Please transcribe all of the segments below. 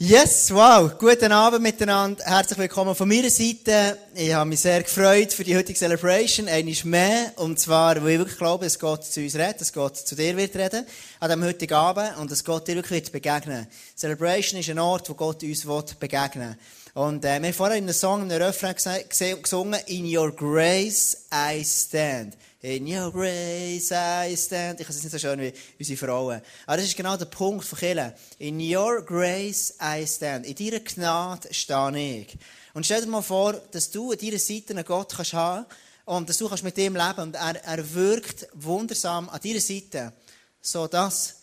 Yes, wow. Guten Abend miteinander. Herzlich willkommen von meiner Seite. Ich habe mich sehr gefreut für die heutige Celebration. Einmal mehr. Und zwar, weil ich wirklich glaube, dass Gott zu uns redet, dass Gott zu dir wird reden an diesem heutigen Abend und dass Gott dir wirklich wird begegnen Celebration ist ein Ort, wo Gott uns begegnen will. Und äh, wir haben vorhin in einem Song, in einem Refrain gesungen, In your grace I stand. In your grace I stand. Ich kann es nicht so schön wie unsere Frauen. Aber das ist genau der Punkt von Killen. In your grace I stand. In deiner Gnade stehe ich. Und stell dir mal vor, dass du an deiner Seite einen Gott kannst haben und dass du kannst mit ihm leben und er, er wirkt wundersam an deiner Seite, so dass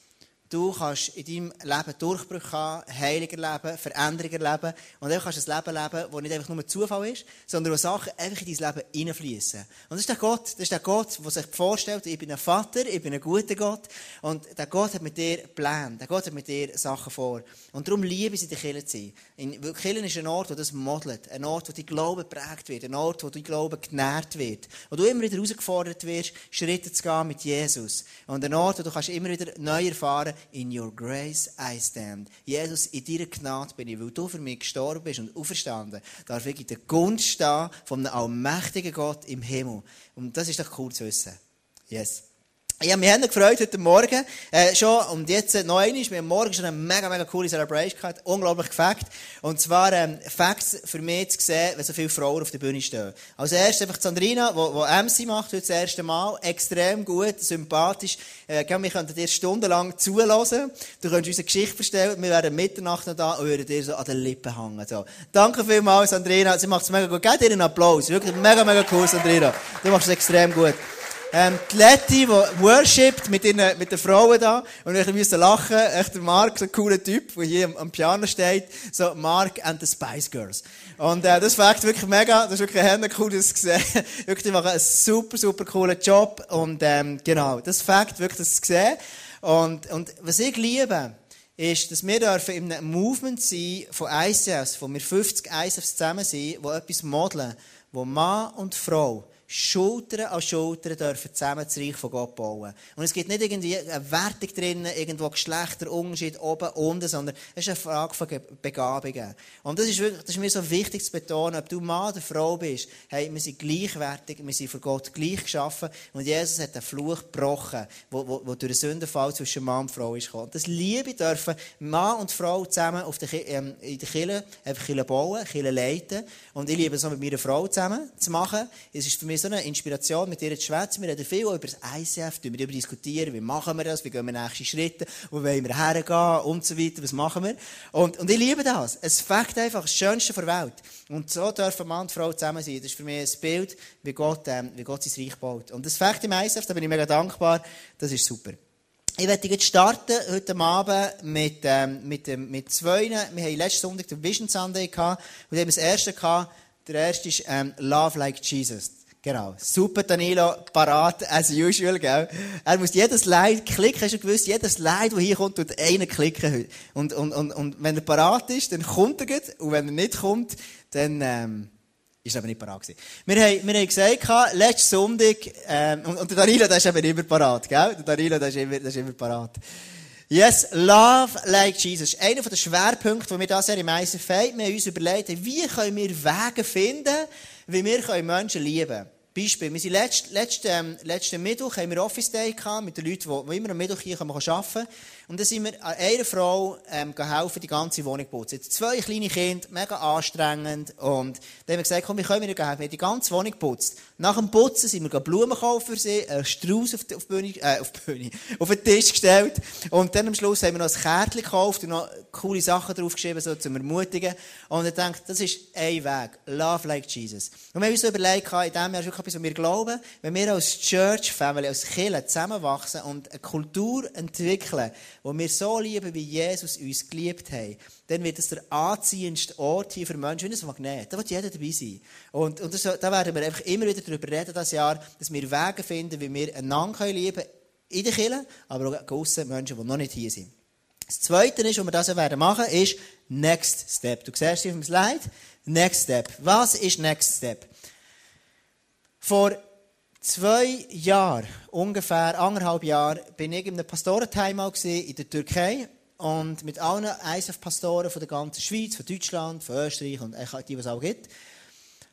Du kannst in deinem Leben Durchbrüche haben, Heiliger leben, Veränderungen leben. Und dann kannst du ein Leben leben, das nicht einfach nur Zufall ist, sondern wo Sachen einfach in dein Leben hineinfließen. Und das ist der Gott, das ist der Gott, der sich vorstellt, ich bin ein Vater, ich bin ein guter Gott. Und der Gott hat mit dir Pläne, der Gott hat mit dir Sachen vor. Und darum liebe ich in Kirche zu sein. In, Kirche ist ein Ort, wo das modelt. Ein Ort, wo dein Glaube geprägt wird. Ein Ort, wo dein Glaube genährt wird. Wo du immer wieder herausgefordert wirst, Schritte zu gehen mit Jesus. Und ein Ort, wo du kannst immer wieder neu erfahren in your grace I stand. Jesus, in deiner Gnade bin ich, weil du für mich gestorben bist und auferstanden, darf ich in der Gunst stehen von einem allmächtigen Gott im Himmel. Und das ist doch cool zu wissen. Yes. Ja, wir haben uns gefreut heute Morgen, äh, schon, und jetzt äh, noch einmal, wir haben morgen schon eine mega, mega coole Celebration gehabt, unglaublich gefackt. Und zwar, ähm, Facts für mich zu sehen, wenn so viele Frauen auf der Bühne stehen. Als erstes einfach Sandrina, die, die MC macht, heute das erste Mal, extrem gut, sympathisch, äh, wir könnten dir stundenlang zulassen, du könntest unsere Geschichte verstellen, wir wären Mitternacht noch da und würden dir so an den Lippen hängen, so. Danke vielmals, Sandrina, sie macht es mega gut, gebt ihr einen Applaus, wirklich mega, mega cool, Sandrina, du machst es extrem gut. Ähm, die Letty, die worshipt mit, mit den Frauen da. Und ich musste lachen. Echt der Mark, so ein cooler Typ, der hier am, am, Piano steht. So, Mark and the Spice Girls. Und, äh, das fängt wirklich mega. Das ist wirklich ein cool, das zu sehen. wirklich, die machen einen super, super coolen Job. Und, ähm, genau. Das fängt wirklich, das zu sehen. Und, und, was ich liebe, ist, dass wir dürfen in einem Movement sein von ICFs, wo wir 50 ICFs zusammen sind, wo etwas modeln, wo Mann und Frau Schulter an Schulter dürfen zusammen das Reich von Gott bauen. Und es gibt nicht irgendwie eine Wertung drin, irgendwo Geschlechterunterschied oben, unten, sondern es ist eine Frage von Begabungen. Und das ist wirklich, das ist mir so wichtig zu betonen, ob du Mann oder Frau bist, hey, wir sind gleichwertig, wir sind für Gott gleich geschaffen und Jesus hat den Fluch gebrochen, wo, wo, wo durch den Sündenfall zwischen Mann und Frau ist gekommen. Das Liebe dürfen Mann und Frau zusammen auf der, ähm, in der Kirche, einfach Kirche bauen, Kirche leiten. Und ich liebe es auch mit meiner Frau zusammen zu machen. Es ist für mich mir so eine Inspiration, mit ihr zu schwätzen. Wir reden viel über das ICF, wir darüber diskutieren, wie machen wir das, wie gehen wir nächste Schritte, wo wollen wir hergehen und so weiter, was machen wir. Und, und ich liebe das. Es fängt einfach das Schönste der Welt. Und so dürfen Mann und Frau zusammen sein. Das ist für mich ein Bild, wie Gott, ähm, wie Gott sein Reich baut. Und das fängt im ICF, da bin ich mega dankbar. Das ist super. Ich werde jetzt starten heute Abend mit, ähm, mit, ähm, mit zwei. Wir haben letzten Sonntag den Vision Sunday gehabt und haben das erste gehabt. Der erste ist ähm, Love Like Jesus. Genau. Super, Danilo, parat, as usual, gell? Er muss jedes Leid klicken, hast du gewusst, jedes Leid, das hier kommt, tut einen klicken. Und, und, und, und wenn er parat ist, dann kommt er gut. Und wenn er nicht kommt, dann, ähm, ist aber nicht parat gewesen. Wir haben, wir haben gesagt, letzten Sonntag, ähm, und, und der Danilo, der ist eben immer parat, gell? Der Danilo, der ist immer, der ist immer parat. Yes, love like Jesus. Einer der Schwerpunkte, die wir da sehr im Eisen feiern. Wir haben uns überlegt, wie können wir Wege finden, wie wir Menschen lieben können. Beispiel, wir sind letzten, letzten, ähm, letzten Mittwoch haben wir Office Day gehabt mit den Leuten, die, die immer am Mittwoch hier arbeiten können. Und dann sind wir einer Frau ähm, helfen, die ganze Wohnung putzen. Jetzt zwei kleine Kinder, mega anstrengend. Und dann haben wir gesagt, komm, wir können ihr helfen. Wir haben die ganze Wohnung geputzt. Nach dem Putzen sind wir Blumen kaufen für sie, einen Strauß auf, die, auf, die Bühne, äh, auf, die Bühne, auf den Tisch gestellt. Und dann am Schluss haben wir noch ein Kärtchen gekauft und noch coole Sachen draufgeschrieben, so zum Ermutigen. Und ich denke, das ist ein Weg. Love like Jesus. Und wir haben uns überlegt, in diesem Jahr ist wirklich etwas, was wir glauben, wenn wir als Church Family, als Kirche zusammenwachsen und eine Kultur entwickeln, wo wir so lieben, wie Jesus uns geliebt hat, dann wird es der anziehendste Ort hier für Menschen, wie ein Magnet. Da wird jeder dabei sein. Und, und das, da werden wir einfach immer wieder darüber reden, das Jahr, dass wir Wege finden, wie wir einander lieben können, in der Kirche, aber auch draussen Menschen, die noch nicht hier sind. Das Zweite ist, was wir das werden machen, ist Next Step. Du siehst hier auf dem Slide. Next Step. Was ist Next Step? Vor zwei Jahren, ungefähr anderthalb Jahren, bin ich in einem Pastorentime in der Türkei. und mit allen ISF-Pastoren von der ganzen Schweiz, von Deutschland, von Österreich und die, was es auch gibt.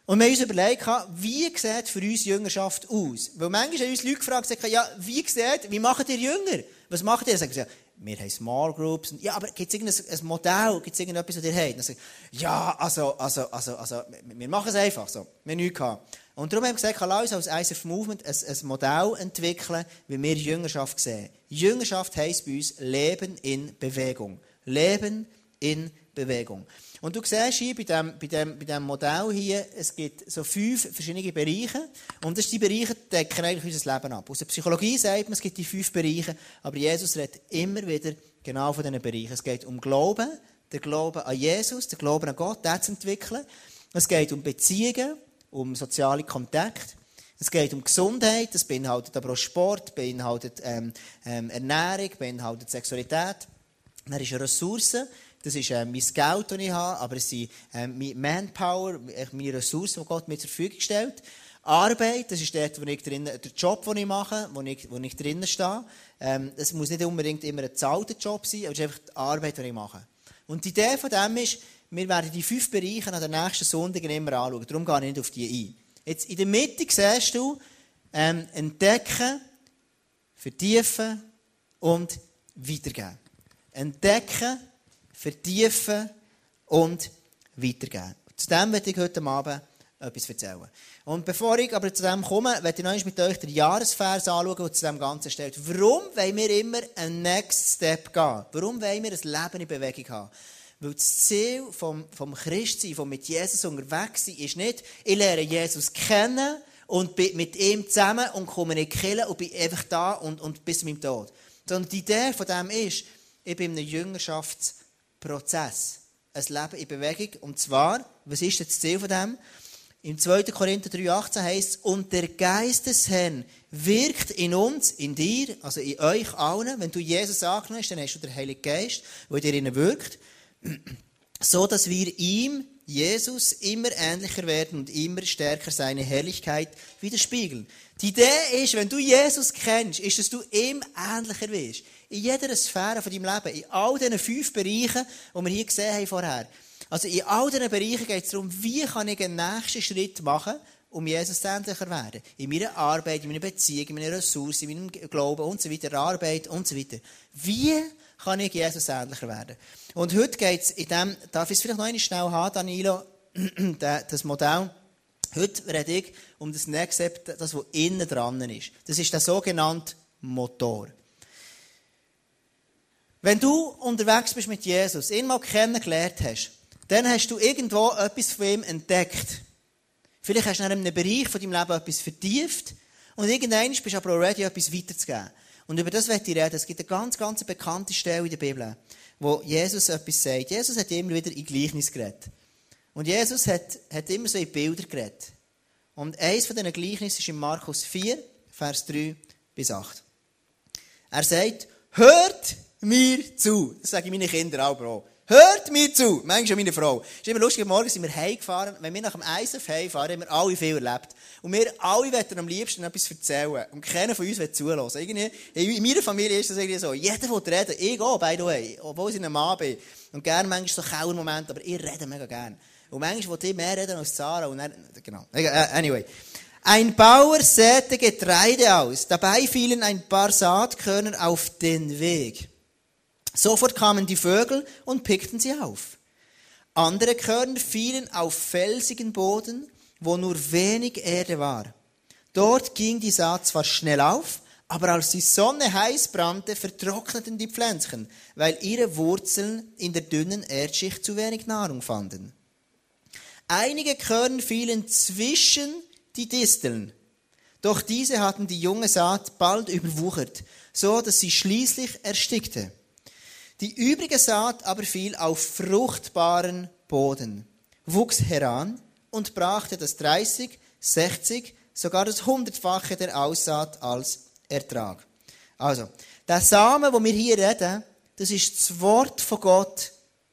Und wir haben uns überlegt, wie sieht für uns Jüngerschaft aus? Weil manchmal haben uns Leute gefragt, ja, wie sieht, wie macht ihr Jünger? Was macht ihr? Sagen sie, wir haben Small Groups. Ja, aber gibt es irgendein Modell? Gibt es irgendetwas, was ihr habt? Dann sagen, ja, also, also, also, also, wir machen es einfach so. Wir haben nichts gehabt. Und darum haben wir gesagt, lass uns als ISF Movement ein, ein Modell entwickeln, wie wir Jüngerschaft sehen. Jüngerschaft heisst bei uns Leben in Bewegung. Leben in Bewegung. Und du siehst hier bei diesem, bei dem, bei dem Modell hier, es gibt so fünf verschiedene Bereiche. Und das die Bereiche decken eigentlich unser Leben ab. Aus der Psychologie sagt man, es gibt die fünf Bereiche, aber Jesus redet immer wieder genau von diesen Bereichen. Es geht um Glauben, der Glauben an Jesus, der Glauben an Gott, den zu entwickeln. Es geht um Beziehungen, um soziale Kontakte. Es geht um Gesundheit, das beinhaltet aber auch Sport, beinhaltet ähm, ähm, Ernährung, beinhaltet Sexualität. Dann ist Ressourcen, das ist äh, mein Geld, das ich habe, aber es sind äh, meine Manpower, meine Ressourcen, die Gott mir zur Verfügung stellt. Arbeit, das ist dort, wo ich drin, der Job, den ich mache, wo ich, wo ich drinnen stehe. Ähm, das muss nicht unbedingt immer ein bezahlter Job sein, aber es ist einfach die Arbeit, die ich mache. Und die Idee von dem ist, wir werden die fünf Bereiche an den nächsten Sonntagen immer anschauen. Darum gehe ich nicht auf die ein. Jetzt in der Mitte siehst du, ähm, entdecken, vertiefen und weitergeben. Entdecken, vertiefen und weitergeben. Zu dem werde ich heute Abend etwas erzählen. Und bevor ich aber zu dem komme, werde ich noch mit euch den Jahresvers anschauen, der zu dem Ganzen steht. Warum wollen wir immer einen Next Step gehen? Warum wollen wir ein Leben in Bewegung haben? Weil das Ziel vom, vom Christsein, vom mit Jesus unterwegs sein, ist nicht, ich lerne Jesus kennen und bin mit ihm zusammen und komme nicht killen und bin einfach da und, und bis meinem Tod. Sondern die Idee von dem ist, ich bin in einem Jüngerschafts- Prozess. Ein Leben in Bewegung. Und zwar, was ist das Ziel von dem? Im 2. Korinther 3,18 heißt es, und der Geist des Herrn wirkt in uns, in dir, also in euch allen. Wenn du Jesus angenommen hast, dann hast du den Heiligen Geist, der in dir wirkt. So, dass wir ihm, Jesus, immer ähnlicher werden und immer stärker seine Herrlichkeit widerspiegeln. Die Idee ist, wenn du Jesus kennst, ist, dass du ihm ähnlicher wirst in jeder Sphäre von deinem Leben, in all diesen fünf Bereichen, die wir hier gesehen haben vorher. Also in all diesen Bereichen geht es darum, wie kann ich einen nächsten Schritt machen, um Jesus ähnlicher werden. In meiner Arbeit, in meiner Beziehung, in meiner Ressourcen, in meinem Glauben und so weiter, Arbeit und so weiter. Wie kann ich Jesus ähnlicher werden? Und heute geht es in dem, darf ich es vielleicht noch einmal schnell haben, Danilo, das Modell. Heute rede ich um das Next Step, das, was innen dran ist. Das ist der sogenannte Motor. Wenn du unterwegs bist mit Jesus, ihn mal kennengelernt hast, dann hast du irgendwo etwas von ihm entdeckt. Vielleicht hast du in einem Bereich von deinem Leben etwas vertieft und irgendwann bist du aber ready, etwas weiterzugeben. Und über das möchte ich reden. Es gibt eine ganz, ganz bekannte Stelle in der Bibel, wo Jesus etwas sagt. Jesus hat immer wieder in Gleichnis geredet. Und Jesus hat, hat immer so in Bilder geredet. Und eins von diesen Gleichnissen ist in Markus 4, Vers 3 bis 8. Er sagt, hört mir zu. Das sage ich meinen Kindern auch, Hört mir zu. Manchmal meine Frau. Es ist immer lustig, morgen sind wir heimgefahren. Wenn wir nach dem ISF heimfahren, haben wir alle viel erlebt. Und wir alle wollen am liebsten etwas erzählen. Und keiner von uns will zulassen. Irgendwie, in meiner Familie ist das irgendwie so. Jeder will reden. Ich auch, by the way. Obwohl ich ein Mann bin. Und gerne manchmal so kauer Moment, aber ich rede mega gerne. Und manchmal will ich mehr reden als Sarah. Und dann, genau. Äh, anyway. Ein Bauer säte Getreide aus. Dabei fielen ein paar Saatkörner auf den Weg. Sofort kamen die Vögel und pickten sie auf. Andere Körner fielen auf felsigen Boden, wo nur wenig Erde war. Dort ging die Saat zwar schnell auf, aber als die Sonne heiß brannte, vertrockneten die Pflänzchen, weil ihre Wurzeln in der dünnen Erdschicht zu wenig Nahrung fanden. Einige Körner fielen zwischen die Disteln, doch diese hatten die junge Saat bald überwuchert, so dass sie schließlich erstickte. Die übrige Saat aber fiel auf fruchtbaren Boden, wuchs heran und brachte das 30, 60, sogar das hundertfache der Aussaat als Ertrag. Also, der Samen, wo wir hier reden, das ist das Wort von Gott,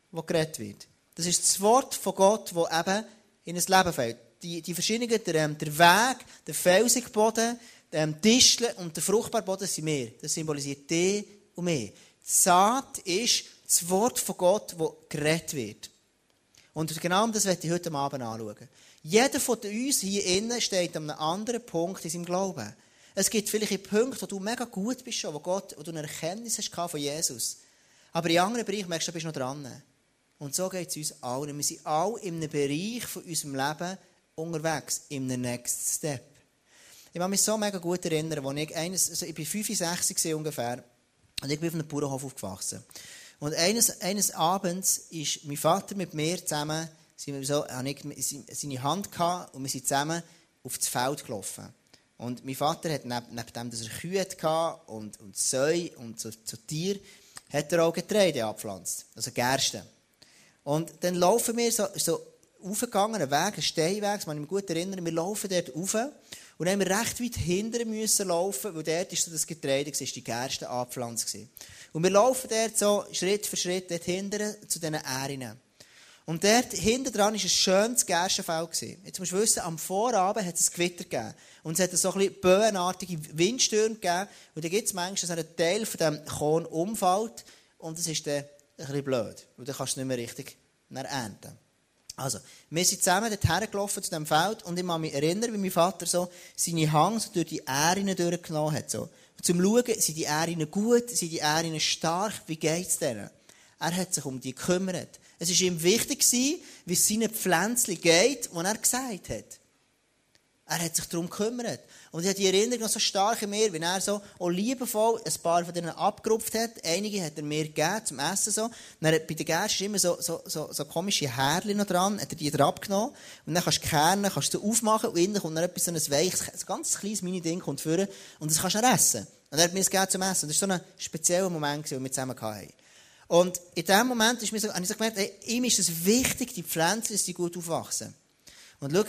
wo geredet wird. Das ist das Wort von Gott, wo eben in ein Leben fällt. Die, die verschiedenen, der, ähm, der Weg, der felsige Boden, der ähm, Distel und der fruchtbare Boden sind wir. Das symbolisiert die und mich. Saat ist das Wort von Gott, das geredet wird. Und genau das werde ich heute Abend anschauen. Jeder von uns hier innen steht an einem anderen Punkt in seinem Glauben. Es gibt vielleicht Punkte, wo du mega gut bist wo, Gott, wo du eine Erkenntnis hast von Jesus. Aber in anderen Bereichen merkst du, du bist noch dran. Und so geht es uns allen. Wir sind alle in einem Bereich von unserem Leben unterwegs, in einem Next Step. Ich kann mich so mega gut erinnern, als ich eines, also ich war 65 ungefähr, und ich bin auf einem Bauernhof aufgewachsen. Und eines, eines Abends ist mein Vater mit mir zusammen, sind wir so, habe ich seine Hand gehabt und wir sind zusammen auf das Feld gelaufen. Und mein Vater hat neben, neben dem, dass er Kühe hatte und, und Säu und so, so Tier, hat er auch Getreide abgepflanzt. Also Gerste. Und dann laufen wir so, so aufgegangen, einen Weg, einen Steinweg, das kann ich mich gut erinnern, wir laufen dort rauf und dann haben wir recht weit hinter müssen laufen, weil dort ist so das Getreide, das die Gerste angepflanzt. Und wir laufen dort so Schritt für Schritt dort hinten zu diesen Ähren. Und dort hinten dran war ein schönes Gerstenfeld. Jetzt musst du wissen, am Vorabend hat es ein Gewitter gegeben. Und es hat so ein bisschen böenartige Windstürme gegeben. Und dann gibt es manchmal, dass ein Teil von dem Korn umfällt. Und das ist dann ein bisschen blöd. Und dann kannst du nicht mehr richtig ernten. Also, wir sind zusammen dorthin gelaufen zu diesem Feld und ich kann mich erinnern, wie mein Vater so seine Hand so durch die Ähren durchgenommen hat. So. Zum Schauen, sind die Ähren gut, sind die Ähren stark, wie geht es denen? Er hat sich um die gekümmert. Es war ihm wichtig, wie es seinen Pflänzchen geht, die er gesagt hat. Er hat sich darum gekümmert. Und ich habe die Erinnerung noch so stark in mir, wie er so auch liebevoll ein paar von denen abgerupft hat. Einige hat er mir gegeben zum Essen. So. Dann bei den Gersten immer so, so, so, so komische Härchen noch dran, hat er die drauf genommen. Und dann kannst du kernen, kannst du aufmachen und innen kommt dann etwas, so ein weiches, ein ganz kleines Mini-Ding kommt führen und das kannst du dann essen. Und er hat mir das gegeben zum Essen. das war so ein spezieller Moment, den wir zusammen hatten. Und in dem Moment ist mir so, habe ich so gemerkt, hey, ihm ist es wichtig, die Pflanzen, dass sie gut aufwachsen. Und schau,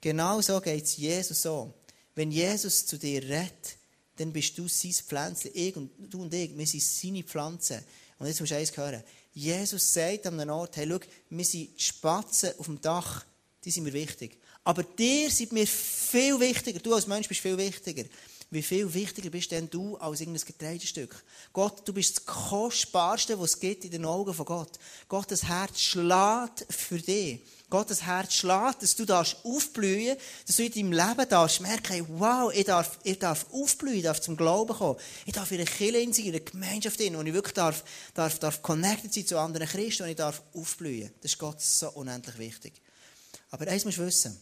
genau so geht es Jesus so. Wenn Jesus zu dir redet, dann bist du sein Pflänzchen. Ich und du und ich, wir sind seine Pflanzen. Und jetzt musst du eins hören. Jesus sagt an einem Ort, hey, schau, wir sind die Spatzen auf dem Dach, die sind mir wichtig. Aber dir sind mir viel wichtiger. Du als Mensch bist viel wichtiger. Wie viel wichtiger bist denn du als irgendein Getreidestück? Gott, du bist das Kostbarste, was es gibt in den Augen von Gott. Gottes Herz schlägt für dich. Gottes Herz schlägt, dass du darfst aufblühen, dass du in deinem Leben darfst merken, wow, ich darf, ich darf aufblühen, ich darf zum Glauben kommen. Ich darf in einer Kirche in einer Gemeinschaft sein, wo ich wirklich darf, darf, darf connected sein zu anderen Christen und ich darf aufblühen. Das ist Gott so unendlich wichtig. Aber eins musst du wissen.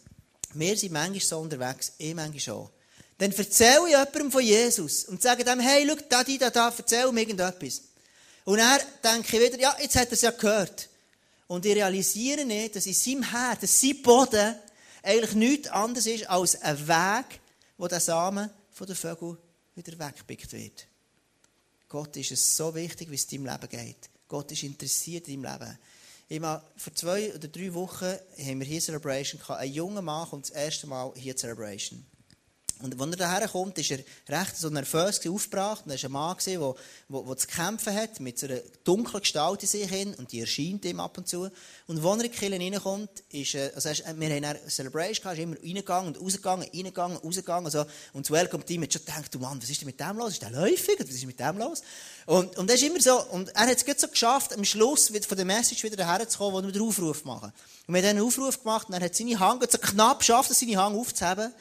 Wir sind manchmal so unterwegs, ich manchmal auch. Dann erzähle ich jemandem von Jesus und sage dem, hey, schau, da, da, da, erzähl mir irgendetwas. Und er denke ich wieder, ja, jetzt hat er es ja gehört. Und ich realisiere nicht, dass in seinem Herz, dass sein Boden eigentlich nichts anderes ist als ein Weg, wo der Samen von der Vögel wieder weggepickt wird. Gott ist es so wichtig, wie es in deinem Leben geht. Gott ist interessiert in deinem Leben. Ich meine, vor zwei oder drei Wochen haben wir hier Celebration gehabt. Ein junger Mann kommt das erste Mal hier Celebration. Und als er daher kommt, ist er recht so nervös aufgebracht. Und er war ein Mann, der, der, der zu kämpfen hat, mit so einer dunklen Gestalt in sich hin. Und die erscheint ihm ab und zu. Und als er in die Kirche reinkommt, ist, also wir haben eine Celebration gehabt, ist immer reingegangen und rausgegangen, reingegangen, rausgegangen. Also, und das Welcome-Team hat schon gedacht, du Mann, was ist denn mit dem los? Ist der läufig? Was ist mit dem los? Und, und er ist immer so, und er hat es so geschafft, am Schluss von der Message wieder daher zu kommen, wo wir den Aufruf machen. Und wir haben einen Aufruf gemacht, und er hat seine Hand so knapp geschafft, seine Hand aufzuheben.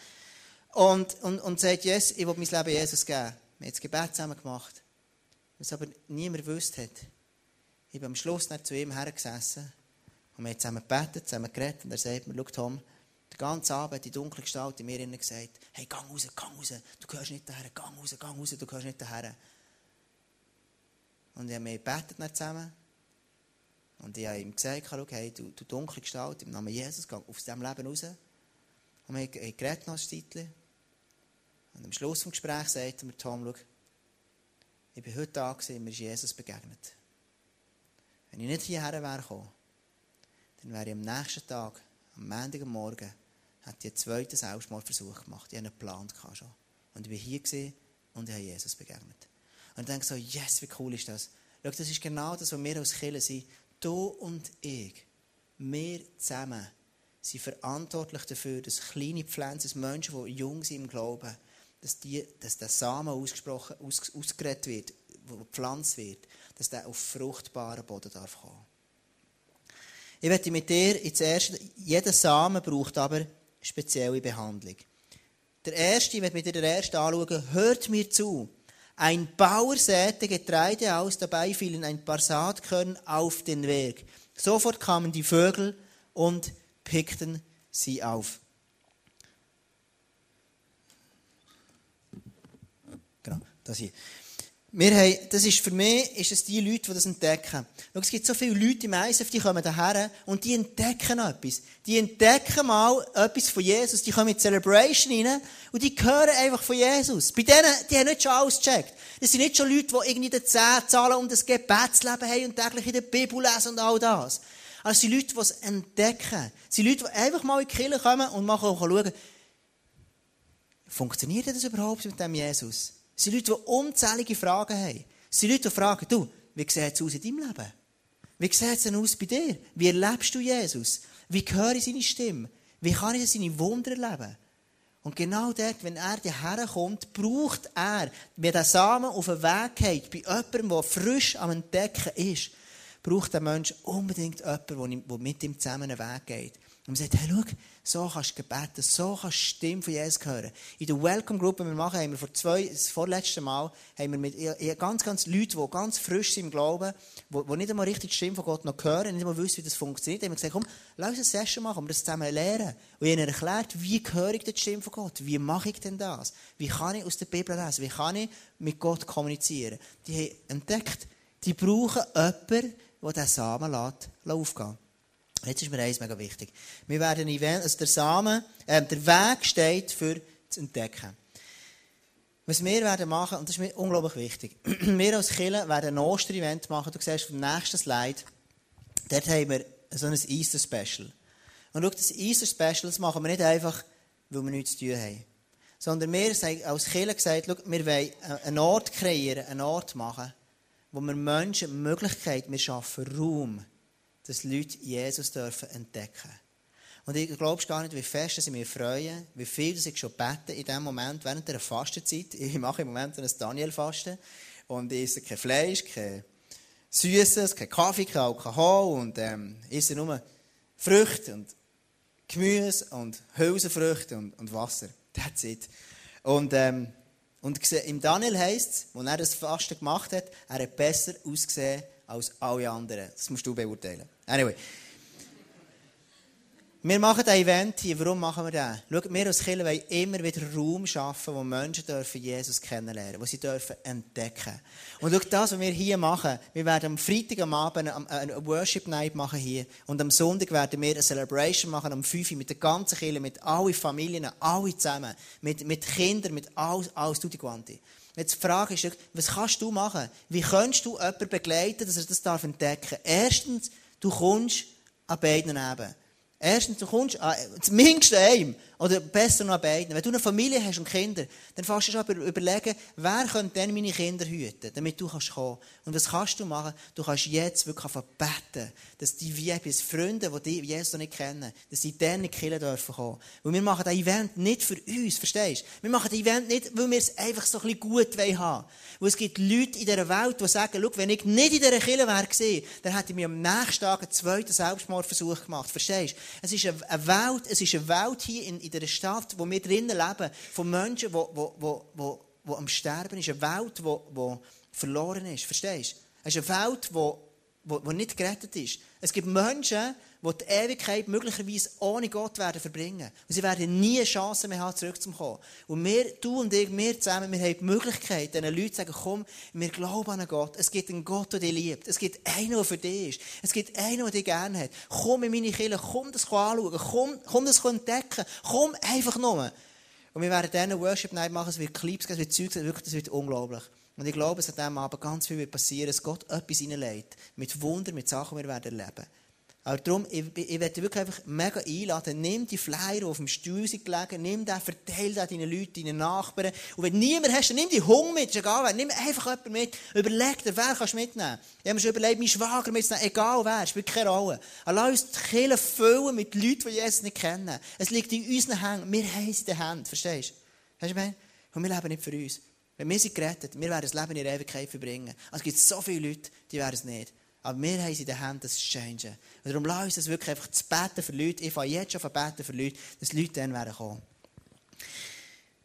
Und, und, und sagt, yes, ich will mein Leben Jesus geben. Wir haben das Gebet zusammen gemacht. Was aber niemand gewusst hat. Ich bin am Schluss zu ihm hergesessen und wir haben zusammen gebetet, zusammen geredet und er sagt mir, schau Tom, den ganzen Abend die dunkle Gestalt in mir gesagt, hey, gang raus, gang raus, du gehörst nicht daher, gang raus, gang raus, du gehörst nicht daher. Und ich habe mir gebetet zusammen und ich habe ihm gesagt, schau, hey, du, du dunkle Gestalt, im Namen Jesus, gang aus diesem Leben raus. Und wir haben geredet noch ein. Und am Schluss des Gesprächs sagt er mir, Tom, schau, ich bin heute da gewesen, mir ist Jesus begegnet. Wenn ich nicht hierher wäre gekommen, dann wäre ich am nächsten Tag, am Montagmorgen, hat ich einen zweiten Selbstmordversuch gemacht. Ich hatte einen Plan schon. Und ich war hier gewesen und ich habe Jesus begegnet. Und ich denke so, yes, wie cool ist das? Schau, das ist genau das, was wir als Kirche sind. Du und ich, wir zusammen, sind verantwortlich dafür, dass kleine Pflanzen, Menschen, die jung sind im Glauben, dass, die, dass der Samen ausgesprochen, aus, ausgeredet wird. wo gepflanzt wird, dass der auf fruchtbaren Boden darf kommen. Ich werde mit dir ins erste, jeder Samen braucht aber spezielle Behandlung. Der erste, ich werde mit dir den ersten anschauen, hört mir zu. Ein Bauer säte Getreide aus, dabei fielen ein paar Saatkörner auf den Weg. Sofort kamen die Vögel und pickten sie auf. Das hier. Wir haben, das ist für mich, ist es die Leute, die das entdecken. Schau, es gibt so viele Leute im ISF, die kommen daher und die entdecken etwas. Die entdecken mal etwas von Jesus. Die kommen in die Celebration rein und die hören einfach von Jesus. Bei denen, die haben nicht schon alles gecheckt. Das sind nicht schon Leute, die irgendwie die Zehn zahlen und das Gebetsleben haben und täglich in der Bibel lesen und all das. Also es sind Leute, die es entdecken. Es sind Leute, die einfach mal in die Kirche kommen und mal schauen, funktioniert das überhaupt mit dem Jesus? Es sind Leute, die unzählige Fragen haben. Es sind Leute, die fragen, du, wie sieht es aus in deinem Leben? Wie sieht es denn aus bei dir? Wie erlebst du Jesus? Wie höre ich seine Stimme? Wie kann ich seine Wunder erleben? Und genau dort, wenn er hierher kommt, braucht er, wenn der Samen auf den Weg geht, bei jemandem, der frisch am Entdecken ist, braucht der Mensch unbedingt jemanden, der mit ihm zusammen einen Weg geht. Und man sagt, hey, schau, so kannst du beten, so kannst du die Stimme von Jesus hören. In der Welcome-Gruppe, die wir machen, haben wir vor zwei, das vorletzte Mal, haben wir mit ganz, ganz Leuten, die ganz frisch sind im Glauben, die, nicht einmal richtig die Stimme von Gott noch hören, nicht einmal wissen, wie das funktioniert, haben wir gesagt, komm, lass uns eine Session machen, wir das zusammen lernen. Und ihnen erklärt, wie höre ich die Stimme von Gott? Wie mache ich denn das? Wie kann ich aus der Bibel lesen? Wie kann ich mit Gott kommunizieren? Die haben entdeckt, die brauchen jemanden, der diesen Samen lässt, aufgehen Jetzt ist mir eins mega wichtig. Wir werden Event, also der Samen, äh, der Weg steht für zu entdecken. Was wir werden machen, und das ist mir unglaublich wichtig. wir als Killer werden ein Oster-Event machen. Du siehst auf dem nächsten Slide, dort haben wir so ein Easter-Special. Und schau, das Easter-Special, das machen wir nicht einfach, weil wir nichts zu tun haben. Sondern wir haben als Killer gesagt, schau, wir wollen einen Ort kreieren, einen Ort machen, wo wir Menschen die Möglichkeit, wir schaffen Raum, dass Leute Jesus dürfen entdecken Und ich glaube gar nicht, wie fest sie mich freuen, wie viel ich schon bete in diesem Moment, während der Fastenzeit. Ich mache im Moment ein Daniel-Fasten und ich esse kein Fleisch, kein Süßes, kein Kaffee, kein Alkohol und ähm, esse nur Früchte und Gemüse und Hülsenfrüchte und, und Wasser. That's it. Und, ähm, und im Daniel heisst es, als er das Fasten gemacht hat, er hat besser ausgesehen als alle anderen. Das musst du beurteilen. Anyway. Wir machen ein Event hier. Warum machen wir das? Schau, wir als Kirche wollen immer wieder Raum schaffen, wo Menschen dürfen Jesus kennenlernen, wo sie dürfen entdecken. Und schau, das, was wir hier machen, wir werden am Freitag am Abend eine Worship Night machen hier. Und am Sonntag werden wir eine Celebration machen, am 5 Uhr, mit der ganzen Kirche, mit allen Familien, alle zusammen. Mit, mit Kindern, mit alles, alles tutti quanti. Jetzt die Frage ist, was kannst du machen? Wie kannst du jemanden begleiten, dass er das entdecken darf? Erstens, du kommst an beiden Eben. Erstens, du kommst an, zumindest einem, oder besser noch an beiden. Wenn du eine Familie hast und Kinder, dann fängst du schon überlegen, wer könnte denn meine Kinder hüten, damit du kannst kommen. Und was kannst du machen? Du kannst jetzt wirklich beten, dass die VIPs, Freunde, die Jesus noch nicht kennen, dass sie dann in die dürfen kommen. Weil wir machen das Event nicht für uns, verstehst du? Wir machen das Event nicht, weil wir es einfach so ein bisschen gut haben wollen. Weil es gibt Leute in dieser Welt, die sagen, schau, wenn ich nicht in dieser Kirche wäre dann hätte ich mir am nächsten Tag einen zweiten Selbstmordversuch gemacht. Verstehst du? Es ist eine Welt, es ist eine Welt hier in, in dieser Stadt, wo wir drinnen leben, von Menschen, die, die, die, die, am Sterben ist. Eine Welt, die, die verloren ist. Verstehst du? Es ist eine Welt, die, die, die nicht gerettet ist. Es gibt Menschen, die Ewigkeit möglicherweise ohne Gott werden verbringen. Und sie werden nie eine Chance mehr haben, zurückzukommen. Und wir, du und ich, wir zusammen, wir haben die Möglichkeit, diesen Leuten zu sagen, komm, wir glauben an einen Gott. Es gibt einen Gott, der dich liebt. Es gibt einen, der für dich ist. Es gibt einen, der dich gerne hat. Komm in meine Kirche, komm das anschauen, komm, komm das entdecken. Komm einfach nur. Und wir werden dann Worship Night machen, es wird Clips es wird Zeug, wirklich, das wird unglaublich. Und ich glaube, es an diesem Abend ganz viel passieren, dass Gott etwas hineinlegt. Mit Wunder, mit Sachen, die wir werden erleben. Aber darum, ich, ich werde wirklich einfach mega einladen, nimm die Flyer, die auf dem Stuhl sind gelegen, nimm den, verteile den deinen Leuten, deinen Nachbarn. Und wenn niemand hast, nimm die Hunger mit, egal. Nimm einfach jemanden mit. Überleg dir, wer kannst du mitnehmen. Ich habe mir schon überlegt, meinen Schwager mitzunehmen, egal wer, spielt keine Rolle. Lass uns die Kirche füllen mit Leuten, die Jesus nicht kennen. Es liegt in unseren Händen. Wir haben es in den Händen, verstehst du? Du, Und wir leben nicht für uns. Wenn wir sind gerettet, wir werden das Leben in der Ewigkeit verbringen. Also es gibt so viele Leute, die werden es nicht. Aber wir haben es in den Händen, das zu changen. Und darum lass uns das wirklich einfach zu beten für Leute. Ich fange jetzt schon an beten für Leute, dass Leute dann werden kommen.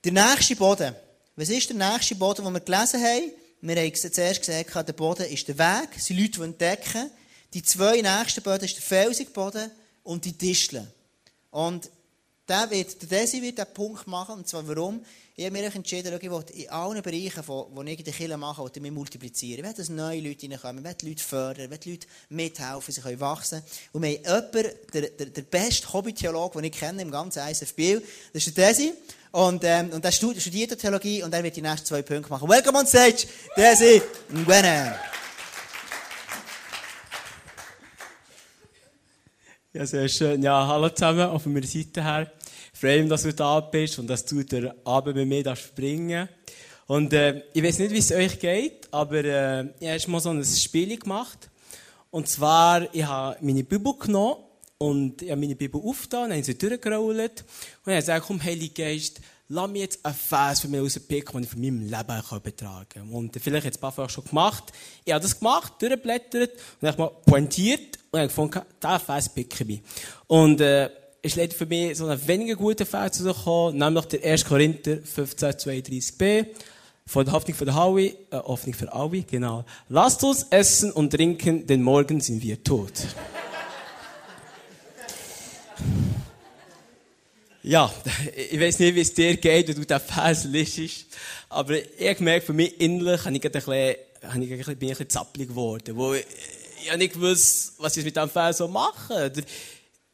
Der nächste Boden. Was ist der nächste Boden, den wir gelesen haben? Wir haben zuerst gesagt, der Boden ist der Weg. Das sind Leute, die entdecken. Die zwei nächsten Böden sind der felsige Boden und die Disteln. Und der, wird, der Desi wird diesen Punkt machen. Und zwar warum? Ich habe mir entschieden, ich will in allen Bereichen, wo ich in der Kirche mache, will ich mich multiplizieren. Ich will, dass neue Leute reinkommen. Ich will die Leute fördern. Ich will die Leute mithelfen, sie können wachsen. Und wir haben jemanden, der, der, der beste Hobbytheologe, den ich kenne im ganzen ISF das ist der Desi. Und, ähm, und er studiert Theologie und er wird die nächsten zwei Punkte machen. Welcome on stage, Desi Ngwene. Ja, sehr schön. Ja, hallo zusammen, von meiner Seite her. Mich, dass du da bist und dass du den Abend mit mir springen Und äh, ich weiß nicht, wie es euch geht, aber äh, ich habe mal so ein Spiel gemacht. Und zwar, ich habe meine Bibel genommen und ich habe meine Bibel aufgetan, habe sie durchgerollt und ich habe gesagt, komm, Heilige Geist, lass mich jetzt einen Vers für mich rauspicken, den ich von meinem Leben übertragen kann. Und vielleicht hat es ein paar Folgen schon gemacht. Ich habe das gemacht, durchgeblättert und habe mal pointiert und habe gefunden, diesen Vers picke ich mich. Und, äh, ist leider für mich so ein weniger guter Vers rausgekommen, nämlich der 1. Korinther 15, 32b. Von der Hoffnung für der Howie, äh, Hoffnung für alle, genau. Lasst uns essen und trinken, denn morgen sind wir tot. Ja, ich weiß nicht, wie es dir geht, wenn du diesen Vers liest. Aber ich gemerkt, für mich innerlich habe ich ein bisschen, bisschen, bin ich ein bisschen zappelig geworden. Wo ich, ich habe nicht gewusst, was ich mit diesem Vers so mache.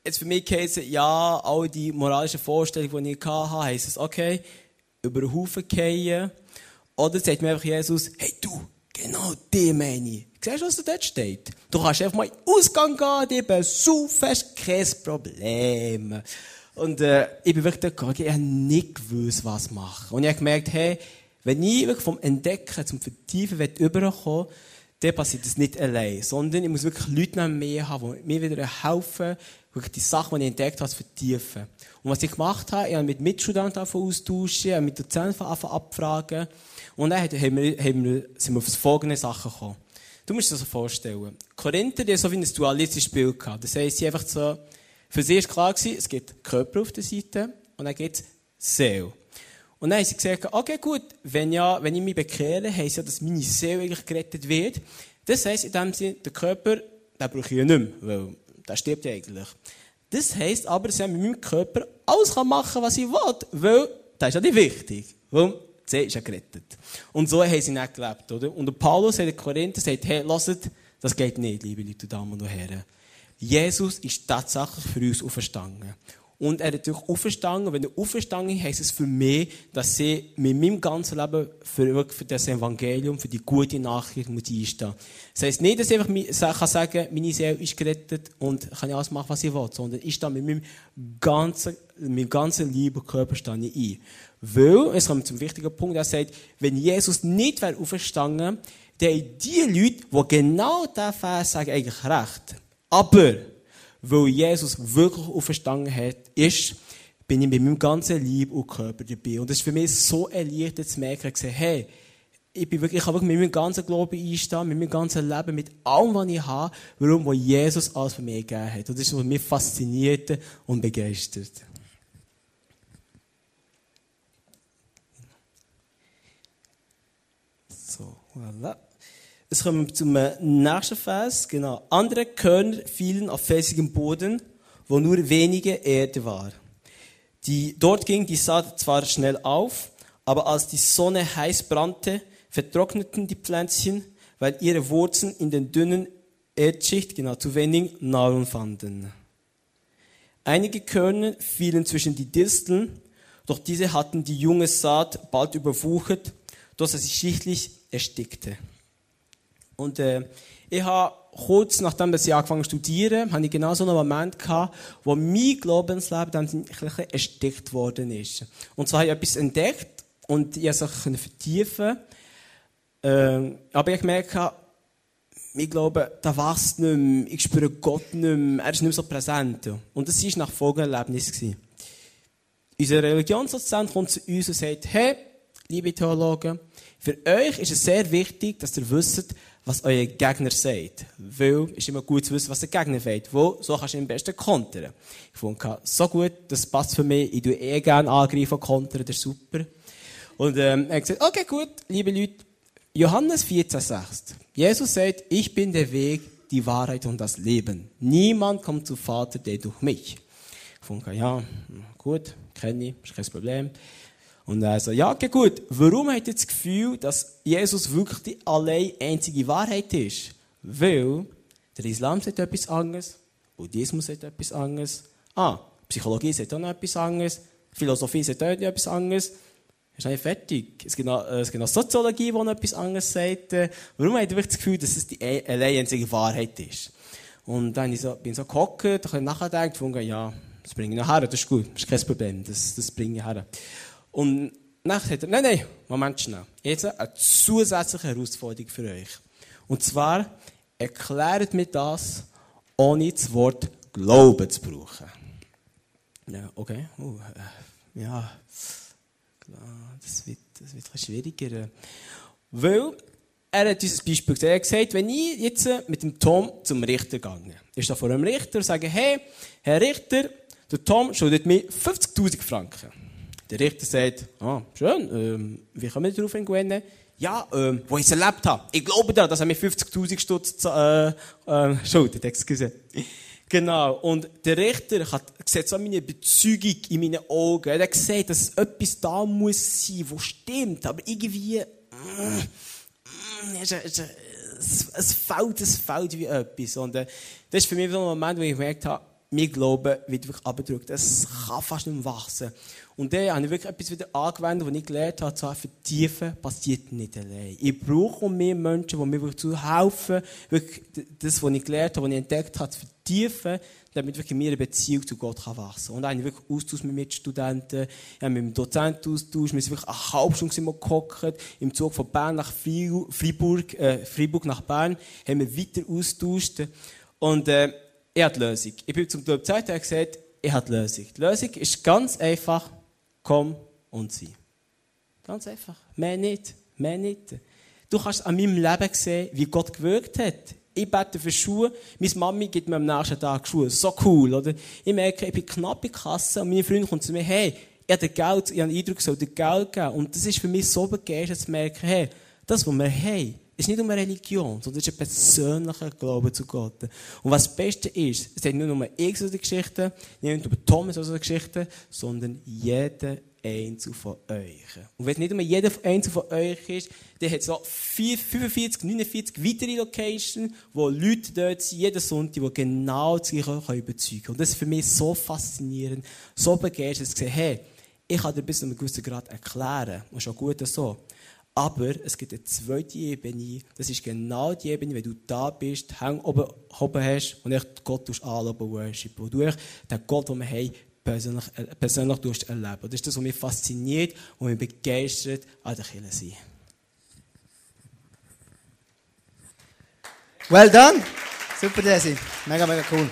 Jetzt für mich es, ja, all die moralischen Vorstellungen, die ich hatte, heisst es, okay, über den Haufen fallen. Oder sagt mir einfach Jesus, hey du, genau die meine ich. Siehst du, was da dort steht? Du kannst einfach mal in den Ausgang gehen, die besaufen, kein Problem. Und äh, ich bin wirklich dort gegangen, ich habe nicht gewusst, was machen. Und ich habe gemerkt, hey, wenn ich wirklich vom Entdecken zum Vertiefen überkommen dann passiert das nicht allein, sondern ich muss wirklich Leute neben mir haben, die mir wieder helfen, wirklich die Sachen, die ich entdeckt habe, zu vertiefen. Und was ich gemacht habe, ich habe mit Mitstudenten austauschen, ich habe mit Dozenten abfragen. Und dann haben wir, haben wir, sind wir auf folgende Sachen gekommen. Du musst dir das so vorstellen. Korinther, die so wie ein dualistisches Bild gehabt. Das heisst, sie einfach so, für sie war klar, gewesen, es gibt Körper auf der Seite und dann gibt es Seele. Und dann haben sie gesagt, okay, gut, wenn, ja, wenn ich mich bekehre, heisst ja, dass meine Seele eigentlich gerettet wird. Das heisst, in dem Sinne, der Körper, den brauche ich ja nicht mehr, weil der stirbt ja eigentlich. Das heisst aber, dass ich mit meinem Körper alles machen kann, was ich will, weil das ist ja nicht wichtig. Weil die Seele ist ja gerettet. Und so haben sie nicht gelebt, oder? Und der Paulus in Korinther gesagt, hey, lasst, das geht nicht, liebe Leute, Damen und Herren. Jesus ist tatsächlich für uns auferstanden. Und er ist natürlich auferstanden. Und wenn er auferstanden ist, heisst es für mich, dass ich mit meinem ganzen Leben für, für das Evangelium, für die gute Nachricht muss einstehen. Das heisst nicht, dass ich einfach kann sagen meine Seele ist gerettet und kann alles machen, was ich will, sondern ich stehe mit meinem ganzen, mit meinem ganzen lieben Körper stehe ich ein. Weil, es kommt zum wichtigen Punkt, er sagt, wenn Jesus nicht wäre auferstanden, dann haben die Leute, die genau diesen Vers sagen, eigentlich recht. Aber, weil Jesus wirklich auferstanden hat, ist, bin ich mit meinem ganzen Lieb und Körper dabei. Und es ist für mich so erleichtert zu merken, hey, ich bin wirklich, ich kann wirklich mit meinem ganzen Glauben einstehen, mit meinem ganzen Leben, mit allem, was ich habe, warum, wo Jesus alles für mich gegeben hat. Und das ist, was mich fasziniert und begeistert. So, voilà. Jetzt kommen wir zum äh, nächsten Vers. Genau. Andere Körner fielen auf felsigem Boden, wo nur wenige Erde war. Die, dort ging die Saat zwar schnell auf, aber als die Sonne heiß brannte, vertrockneten die Pflänzchen, weil ihre Wurzeln in den dünnen Erdschicht, genau, zu wenig Nahrung fanden. Einige Körner fielen zwischen die Disteln, doch diese hatten die junge Saat bald überwuchert, dass sie schichtlich erstickte. Und äh, ich habe kurz nachdem ich angefangen zu studieren, habe ich genau so einen Moment gehabt, wo mein Glaubensleben dann ein bisschen erstickt worden ist. Und zwar habe ich etwas entdeckt und ich konnte es vertiefen. Ähm, aber ich gemerkt, ich glaube, da wächst nicht mehr, ich spüre Gott nicht mehr, er ist nicht mehr so präsent. Und das war nach folgendem Erlebnis. Unser Religionsdozent kommt zu uns und sagt, hey, liebe Theologen, für euch ist es sehr wichtig, dass ihr wisst, was euer Gegner sagt. Weil es ist immer gut zu wissen, was der Gegner sagt. Wo, so kannst du ihn am besten kontern. Ich fand so gut, das passt für mich. Ich tue eh gerne angreifen und kontern, das ist super. Und ähm, er hat gesagt, okay, gut, liebe Leute, Johannes 14,6. Jesus sagt, ich bin der Weg, die Wahrheit und das Leben. Niemand kommt zu Vater, der durch mich. Ich fand, ja, gut, kenne ich, ist kein Problem. Und er so, ja, okay, gut. Warum hat ihr das Gefühl, dass Jesus wirklich die allein einzige Wahrheit ist? Weil der Islam sagt etwas anderes, Buddhismus sagt etwas anderes, ah, Psychologie sagt auch noch etwas anderes, Philosophie sagt auch noch etwas anderes. Ist eigentlich fertig. Es gibt noch, äh, es gibt noch Soziologie, die noch etwas anderes sagt. Warum habt ihr das Gefühl, dass es die allein einzige Wahrheit ist? Und dann bin ich so, bin so gehockt, ein bisschen nachgedacht, und ja, das bringe ich noch her, das ist gut, das ist kein Problem, das, das bringe ich her. Und nachher sagt er, nein, nein, Moment schnell. Jetzt eine zusätzliche Herausforderung für euch. Und zwar, erklärt mir das, ohne das Wort Glauben zu brauchen. Ja, okay. Uh, ja, das wird, das wird ein schwieriger. Weil, er hat dieses Beispiel gesagt. Er hat gesagt, wenn ich jetzt mit dem Tom zum Richter gegangen ist da vor einem Richter und sage, hey, Herr Richter, der Tom schuldet mir 50.000 Franken. Der Richter sagt, ah, schön, ähm, wie kommen wir darauf gewinnen? Ja, ähm, wo ich es erlebt habe. Ich glaube daran, dass er mir 50.000 Stutz äh, äh, schuldet, excuse. Genau. Und der Richter hat sieht so meine Bezeugung in meinen Augen. Er hat gesagt, dass etwas da muss sein, was stimmt. Aber irgendwie, mm, mm, es, es, es, es fällt, es fällt wie etwas. Und äh, das ist für mich so ein Moment, wo ich gemerkt habe, mein Glaube wird wirklich abgedrückt. Es kann fast nicht mehr wachsen. Und dann habe ich wirklich etwas wieder angewendet, was ich gelernt habe, zu vertiefen, passiert nicht allein. Ich brauche mehr Menschen, die mir wirklich helfen, wirklich das, was ich gelernt habe, was ich entdeckt habe, zu vertiefen, damit wirklich mir eine Beziehung zu Gott kann wachsen kann. Und dann habe ich wirklich Austausch mit Mitstudenten, ich habe mit dem Dozenten Austausch, wir sind wirklich eine halbe Stunde gehockt, im Zug von Bern nach Freiburg, äh, Freiburg nach Bern, haben wir weiter austauscht. Und, äh, ich habe die Lösung. Ich bin zum Zeit gesagt, ich habe die Lösung. Die Lösung ist ganz einfach, komm und sieh. Ganz einfach. Mehr nicht. Mehr nicht. Du kannst an meinem Leben sehen, wie Gott gewirkt hat. Ich bete für Schuhe. Meine Mami gibt mir am nächsten Tag Schuhe. So cool, oder? Ich merke, ich bin knapp in Kasse und meine Freunde kommen zu mir, hey, ich habe Geld, ich habe den Eindruck, ich soll dir Geld geben. Und das ist für mich so begeistert zu merken, hey, das, was wir haben, ist nicht um eine Religion, sondern es ist ein persönlicher Glaube zu Gott. Und was das Beste ist, es ist nicht nur ich so die Geschichte, nicht nur Thomas so die Geschichte, sondern jeder Einzelne von euch. Und wenn es nicht um jeder Einzelne von euch ist, dann hat es noch 45, 49 weitere Locations, wo Leute dort sind, jeden Sonntag, die genau das Gleiche überzeugen können. Und das ist für mich so faszinierend, so begeistert, zu sehen, hey, ich kann dir bis zu einem gewissen Grad erklären, und schon gut so, aber es gibt eine zweite Ebene. Das ist genau die Ebene, wenn du da bist, Hang oben, oben hast und echt Gott und worship. Wo du den Gott, den wir haben, persönlich, äh, persönlich erleben. Das ist das, was mich fasziniert und mich begeistert an der Kirche sein. Well done. Super, Desi. Mega, mega cool.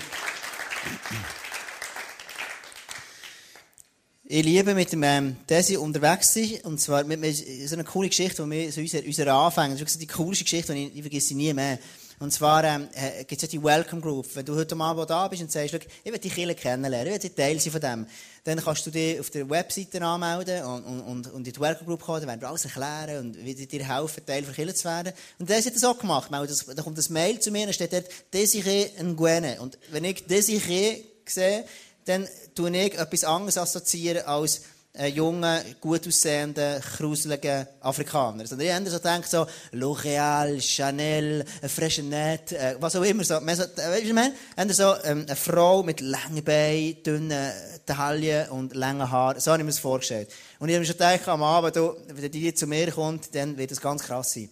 Ich liebe mit dem ähm, Desi unterwegs sein. Und zwar mit, mit so einer coole Geschichte, die wir so unser, unser Anfang, das ist die coolste Geschichte, die ich, ich vergesse nie mehr. Und zwar ähm, äh, gibt es ja die Welcome Group. Wenn du heute Abend da bist und sagst, ich will Kirche kennenlernen, ich will Teil sein von dem, dann kannst du dich auf der Webseite anmelden und, und, und, und in die Welcome Group kommen, dann werden wir alles erklären und wie dir helfen, Teil der Kirche zu werden. Und das hat das auch gemacht. Da kommt ein Mail zu mir und steht dort, Desiree Nguene. Und wenn ich Desiree sehe, dann tue ich etwas anderes assoziieren als einen jungen, gut aussehenden, kruseligen Afrikaner. Sondern ich habe so gedacht, so, L'Oréal, Chanel, Freshenet, äh, was auch immer. So, so, weißt du, meine? so ähm, eine Frau mit langen Beinen, dünnen Taillen und langen Haaren. So habe ich mir das vorgestellt. Und ich habe mir schon gedacht, am Abend, wenn die zu mir kommt, dann wird das ganz krass sein.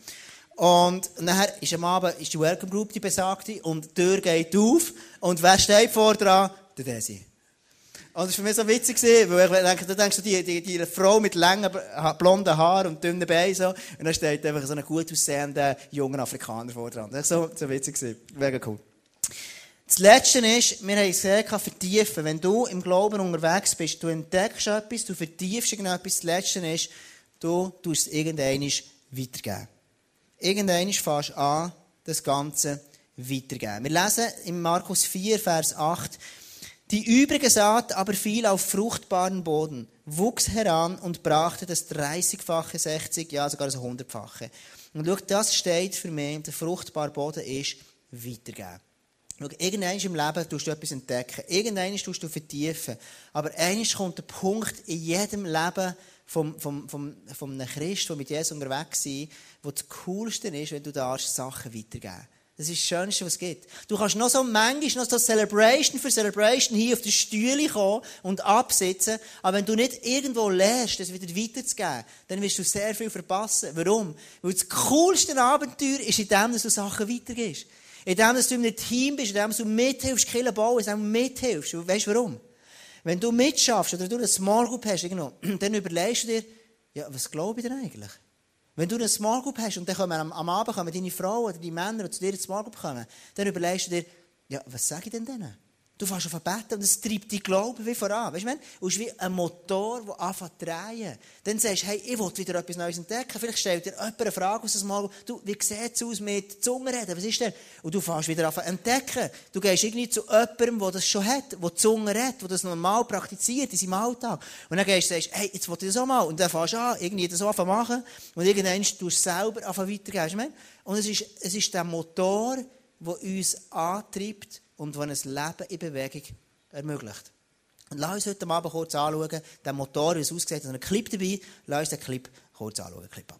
Und nachher ist am Abend ist die Welcome Group, die besagte, und die Tür geht auf. Und wer steht vor dran? Der Desi. Und das war für mich so witzig, weil ich denke, du denkst, die, die, die Frau mit langen, blonden Haaren und dünnen Beinen, so, und dann steht einfach so ein gut aussehender, junger Afrikaner vor dran. Das war so, so witzig. Mega cool. Das Letzte ist, wir haben gesehen, vertiefen. Wenn du im Glauben unterwegs bist, du entdeckst etwas, du vertiefst irgendetwas. Das Letzte ist, du tust es irgendwann weitergeben. Irgendwann fährst du an, das Ganze weitergeben. Wir lesen in Markus 4, Vers 8, die übrige Saat aber fiel auf fruchtbaren Boden, wuchs heran und brachte das 30-fache, 60, ja sogar das 100-fache. Und schau, das steht für mich, der fruchtbare Boden ist weitergeben. Schau, irgendwann im Leben tust du etwas entdecken. Irgendwann tust du vertiefen. Aber eines kommt der Punkt in jedem Leben vom, vom, vom, vom einem Christ, der mit Jesus unterwegs ist, wo das Coolste ist, wenn du da Sachen weitergeben das ist das Schönste, was es gibt. Du kannst noch so manchmal noch so Celebration für Celebration hier auf den Stühle kommen und absitzen, aber wenn du nicht irgendwo lernst, das wieder weiterzugeben, dann wirst du sehr viel verpassen. Warum? Weil das coolste Abenteuer ist in dem, dass du Sachen weitergibst. In dem, dass du in einem Team bist, in dem, dass du mithilfst, Kirche bauen, in dem du mithilfst. Weißt du warum? Wenn du mitschaffst oder du eine Small Group hast, dann überlegst du dir, ja, was glaube ich denn eigentlich? Wenn du eine Small Group hast und dann kommen am, am Abend kommen deine Frauen oder die Männer, die zu dir in die Small Group kommen, dann überlegst du dir, ja, was sage ich denn denen? Du fährst auf beten und es treibt dein Glauben wie voran. Weißt du, du bist wie ein Motor, der anfängt zu drehen. Dann sagst du, hey, ich will wieder etwas Neues entdecken. Vielleicht stellt dir jemand eine Frage aus dem Mal, du, wie sieht es aus mit Zungenreden? Was ist denn? Und du fährst wieder an entdecken. Du gehst irgendwie zu jemandem, der das schon hat, der Zunge redet, der das normal praktiziert in seinem Alltag. Und dann gehst du und sagst, hey, jetzt will ich das auch mal. Und dann fährst du an, irgendwie das auch machen. Und irgendwann du es selber weitergeben. Und es ist, es ist der Motor, der uns antreibt, und der ein Leben in Bewegung ermöglicht. Und lass uns heute Abend kurz anschauen, den Motor, wie es aussieht, und einen Clip dabei. Lass uns den Clip kurz anschauen. Clip ab.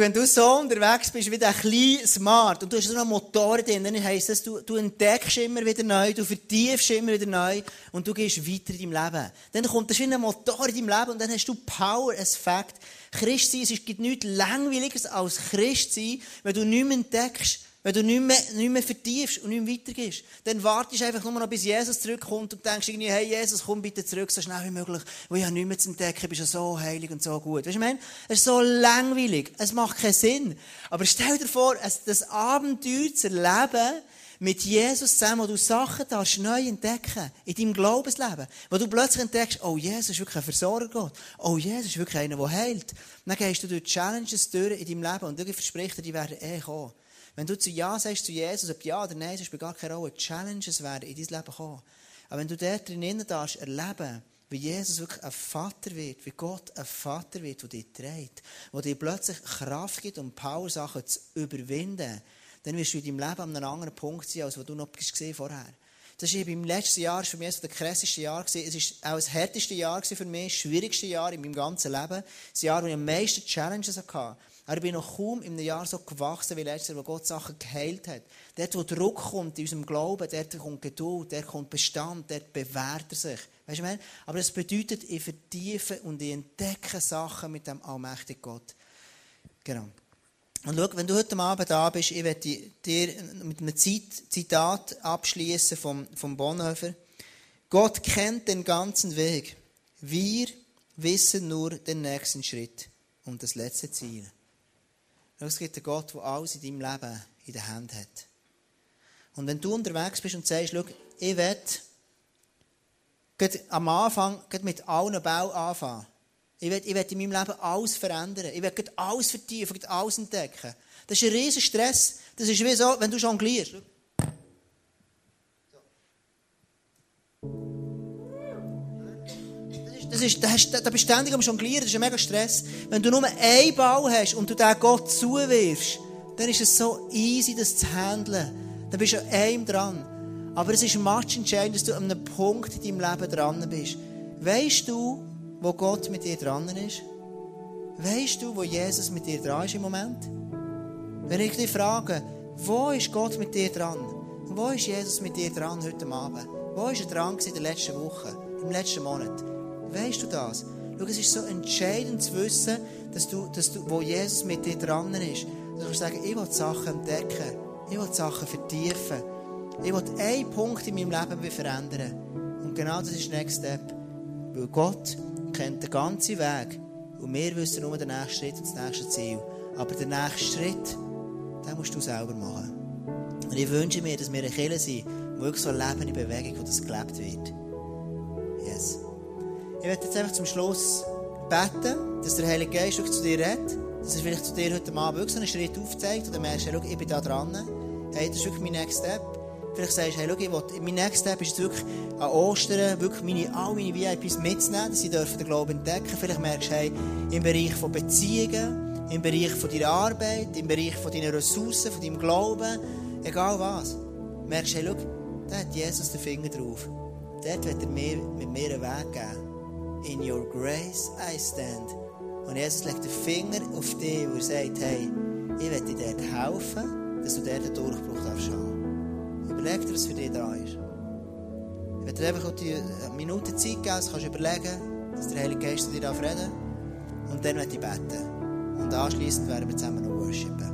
Wenn du so unterwegs bist wie der kleine Smart und du hast so einen Motor drin, dann heisst das, du, du entdeckst immer wieder neu, du vertiefst immer wieder neu und du gehst weiter in deinem Leben. Dann kommt das wie ein Motor in deinem Leben und dann hast du Power, ein Fakt. Christ sein, es gibt nichts langweiliges als Christ sein, wenn du nichts entdeckst, wenn du nicht mehr, nicht mehr vertiefst und nicht mehr weitergehst, dann wartest du einfach nur noch, bis Jesus zurückkommt und denkst irgendwie, hey Jesus, komm bitte zurück, so schnell wie möglich, weil ich habe nichts mehr zu entdecken, bist ja so heilig und so gut. Weißt du, ich meine, es ist so langweilig, es macht keinen Sinn. Aber stell dir vor, das Abenteuer zu erleben, mit Jesus zusammen, wo du Sachen darfst neu entdecken in deinem Glaubensleben. Wo du plötzlich entdeckst, oh, Jesus ist wirklich ein Versorger Gott. Oh, Jesus ist wirklich einer, der heilt. Dann gehst du durch Challenges durch in deinem Leben und du versprichst dir, die werden eh kommen. Wenn du zu Ja sagst zu Jesus, ob Ja oder Nein, ist gar keine Rolle. Challenges werden in dein Leben kommen. Aber wenn du dort drinnen darfst erleben, wie Jesus wirklich ein Vater wird, wie Gott ein Vater wird, der dich trägt, der dir plötzlich Kraft gibt, um Power Sachen zu überwinden, dann wirst du in deinem Leben an einem anderen Punkt sein, als du noch gesehen vorher. Das war im letzten Jahr für mich so das krasseste Jahr. Es war auch das härteste Jahr für mich, das schwierigste Jahr in meinem ganzen Leben. Das Jahr, wo ich am meisten Challenges hatte. Aber ich bin noch kaum in einem Jahr so gewachsen wie letztes Jahr, wo Gott Sachen geheilt hat. Dort, wo Druck kommt in unserem Glauben, dort kommt Geduld, dort kommt Bestand, dort bewährt er sich. Weißt du, was Aber das bedeutet, ich vertiefe und ich entdecke Sachen mit dem allmächtigen Gott. Genau. Und schau, wenn du heute Abend da bist, ich werde dir mit einem Zitat abschließen vom, vom Bonhoeffer. Gott kennt den ganzen Weg. Wir wissen nur den nächsten Schritt und das letzte Ziel. Es gibt einen Gott, der alles in deinem Leben in der Hand hat. Und wenn du unterwegs bist und sagst, schau, ich will am Anfang mit allen Bau anfangen. Ich will, ich will in meinem Leben alles verändern. Ich will alles vertiefen, alles entdecken. Das ist ein riesiger Stress. Das ist wie so, wenn du jonglierst. Das ist, da, hast, da bist du ständig am Jonglieren, das ist ein mega Stress. Wenn du nur einen Ball hast und du den Gott zuwirfst, dann ist es so easy, das zu handeln. Dann bist du an einem dran. Aber es ist much entscheidend, dass du an einem Punkt in deinem Leben dran bist. Weißt du, wo Gott mit dir dran ist? Weißt du, wo Jesus mit dir dran ist im Moment? Wenn ich dich frage, wo ist Gott mit dir dran? Wo ist Jesus mit dir dran heute Abend? Wo ist er dran in der letzten Woche, im letzten Monat? Weißt du das? Schau, es ist so entscheidend zu wissen, dass du, dass du, wo Jesus mit dir dran ist. Du kannst sagen, ich will die Sachen entdecken. Ich will die Sachen vertiefen. Ich will einen Punkt in meinem Leben verändern. Und genau das ist der Next Step. Weil Gott kennt den ganzen Weg. Und wir wissen nur den nächsten Schritt und das nächste Ziel. Aber den nächsten Schritt, den musst du selber machen. Und ich wünsche mir, dass wir eine Kirche sind, wo wirklich so eine lebende Bewegung, wo das gelebt wird. Yes. Ich werde jetzt einfach zum Schluss beten, dass der Heilige Geist wirklich zu dir redet, dass er vielleicht zu dir heute Abend wirklich so einen Schritt aufzeigt und dann merkst du, hey, ich bin da dran. Hey, das ist wirklich mein Next Step. Vielleicht sagst du, hey, schau, ich will, mein Next Step ist wirklich an Ostern, wirklich meine, all meine VIPs mitzunehmen, dass sie dürfen den Glauben entdecken. Vielleicht merkst du, hey, im Bereich von Beziehungen, im Bereich von deiner Arbeit, im Bereich von deinen Ressourcen, von deinem Glauben, egal was. Merkst du, hey, schau, da hat Jesus den Finger drauf. Dort wird er mir, mit mir einen Weg geben. In your grace I stand. Und Jesus legt den Finger auf dich und er sagt, hey, ich werde dir dort helfen, dass du dort einen Durchbruch darfst haben. Überleg dir, was für dich da ist. Ich werde dir einfach die Minute Zeit geben, das kannst du überlegen, dass der Heilige Geist zu dir reden darf. Und dann werde ich beten. Und anschließend werden wir zusammen noch worshipen.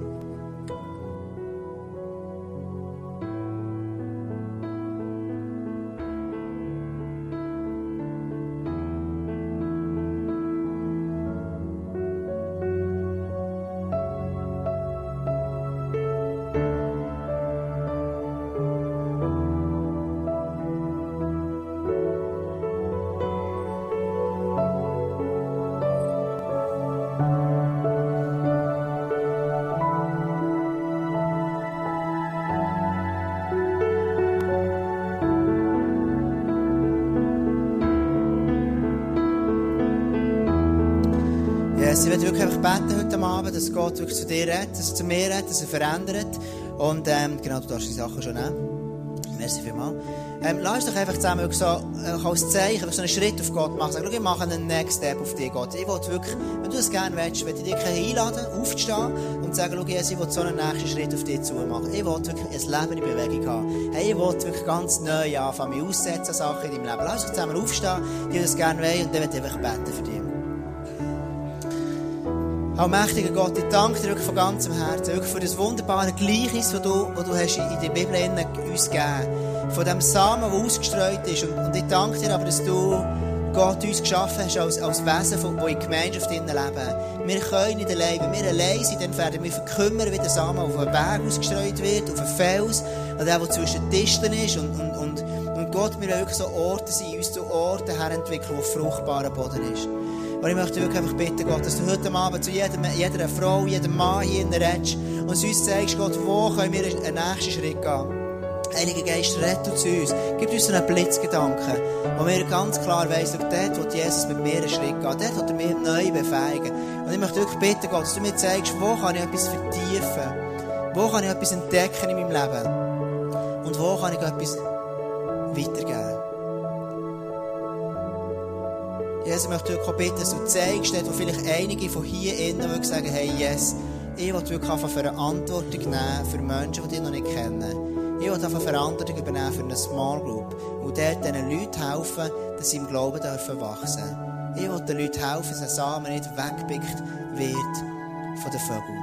Heute Abend, dass Gott wirklich zu dir redet, dass er zu mir redet, dass er verändert. Und ähm, genau, du darfst die Sachen schon nehmen. Merci vielmals. Ähm, lass doch einfach zusammen wirklich so, äh, als Zeichen, so einen Schritt auf Gott machen. Sag, schau, ich mache einen Next Step auf dich, Gott. Ich will wirklich, wenn du es gerne willst, will ich dich einladen, aufzustehen und sagen, schau, Jesus, ich will so einen nächsten Schritt auf dich zu machen. Ich will wirklich ein Leben in Bewegung haben. Hey, ich will wirklich ganz neu anfangen, mich aussetzen Sachen in deinem Leben. Lass uns zusammen aufstehen, die das gerne wollen, und dann will ich einfach beten für dich. Allmächtiger Gott, ich danke dir wirklich von ganzem Herzen, wirklich für das wunderbare Gleichnis, das du, das du hast in der Bibel uns gegeben Von dem Samen, der ausgestreut ist. Und, und ich danke dir aber, dass du, Gott, uns geschaffen hast als, als Wesen, die in Gemeinschaft leben. Wir können nicht allein. Wenn wir allein sind, dann werden wir verkümmern, wie der Samen auf einen Berg ausgestreut wird, auf einen Fels, oder der, der zwischen Disteln ist. Und, und, und, und Gott, wir wollen wirklich so Orte sein, uns zu Orten herentwickeln, wo fruchtbarer Boden ist. Und ich möchte wirklich einfach bitten, Gott, dass du heute Abend zu jedem, jeder Frau, jedem Mann hier in der redest und uns zeigst, Gott, wo können wir einen nächsten Schritt gehen. Heiliger Geist, rette zu uns. Gib uns einen Blitzgedanken, wo wir ganz klar weiss, dort wo Jesus mit mir einen Schritt geht, dort wird er mir neu befeigen. Und ich möchte wirklich bitten, Gott, dass du mir zeigst, wo kann ich etwas vertiefen, wo kann ich etwas entdecken in meinem Leben und wo kann ich etwas weitergeben. Jesus, ich möchte wirklich bitten, dass du zeigst, wo vielleicht einige von hier innen sagen, hey, yes, ich will wirklich einfach Verantwortung nehmen für Menschen, die dich noch nicht kennen. Ich will einfach Verantwortung übernehmen für eine Small Group und dort diesen Leuten helfen, dass sie im Glauben dürfen wachsen. Ich will den Leuten helfen, dass der Samen nicht weggepickt wird von den Vögeln.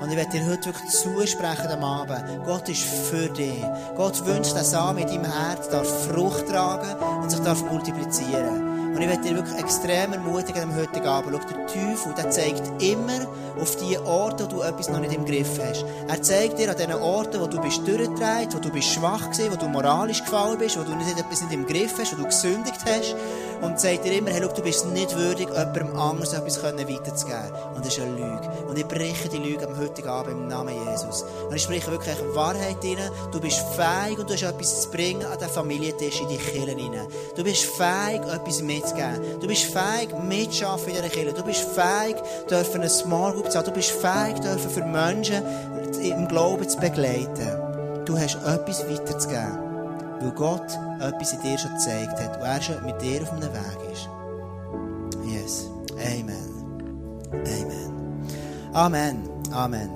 Und ich werde dir heute wirklich zusprechen am Abend. Gott ist für dich. Gott wünscht, dass Samen in deinem Herz darf Frucht tragen und sich darf multiplizieren. Und ich werde dir wirklich extrem ermutigen am heutigen Abend. Schau, der Teufel, der zeigt immer auf die Orte, wo du etwas noch nicht im Griff hast. Er zeigt dir an den Orten, wo du bist durchgedreht, wo du bist schwach gewesen, wo du moralisch gefallen bist, wo du nicht etwas nicht im Griff hast, wo du gesündigt hast. Und sagt dir immer, hey, schau, du bist nicht würdig, jemandem anders etwas weiterzugeben. Und das ist eine Lüge. Und ich breche die Lüge am heutigen Abend im Namen Jesus. Und ich spreche wirklich Wahrheit rein. Du bist fähig und du hast etwas zu bringen an den Familientisch in die Kirche rein. Du bist fähig, etwas mitzugeben. Du bist fähig, mitzuschaffen in dieser Kirche. Du bist fähig, dürfen eine Small Group zu haben. Du bist fähig, dürfen für Menschen im Glauben zu begleiten. Du hast etwas weiterzugeben. Weil Gott etwas in dir schon gezeigt hat und er schon mit dir auf einem Weg ist. Yes. Amen. Amen. Amen. Amen.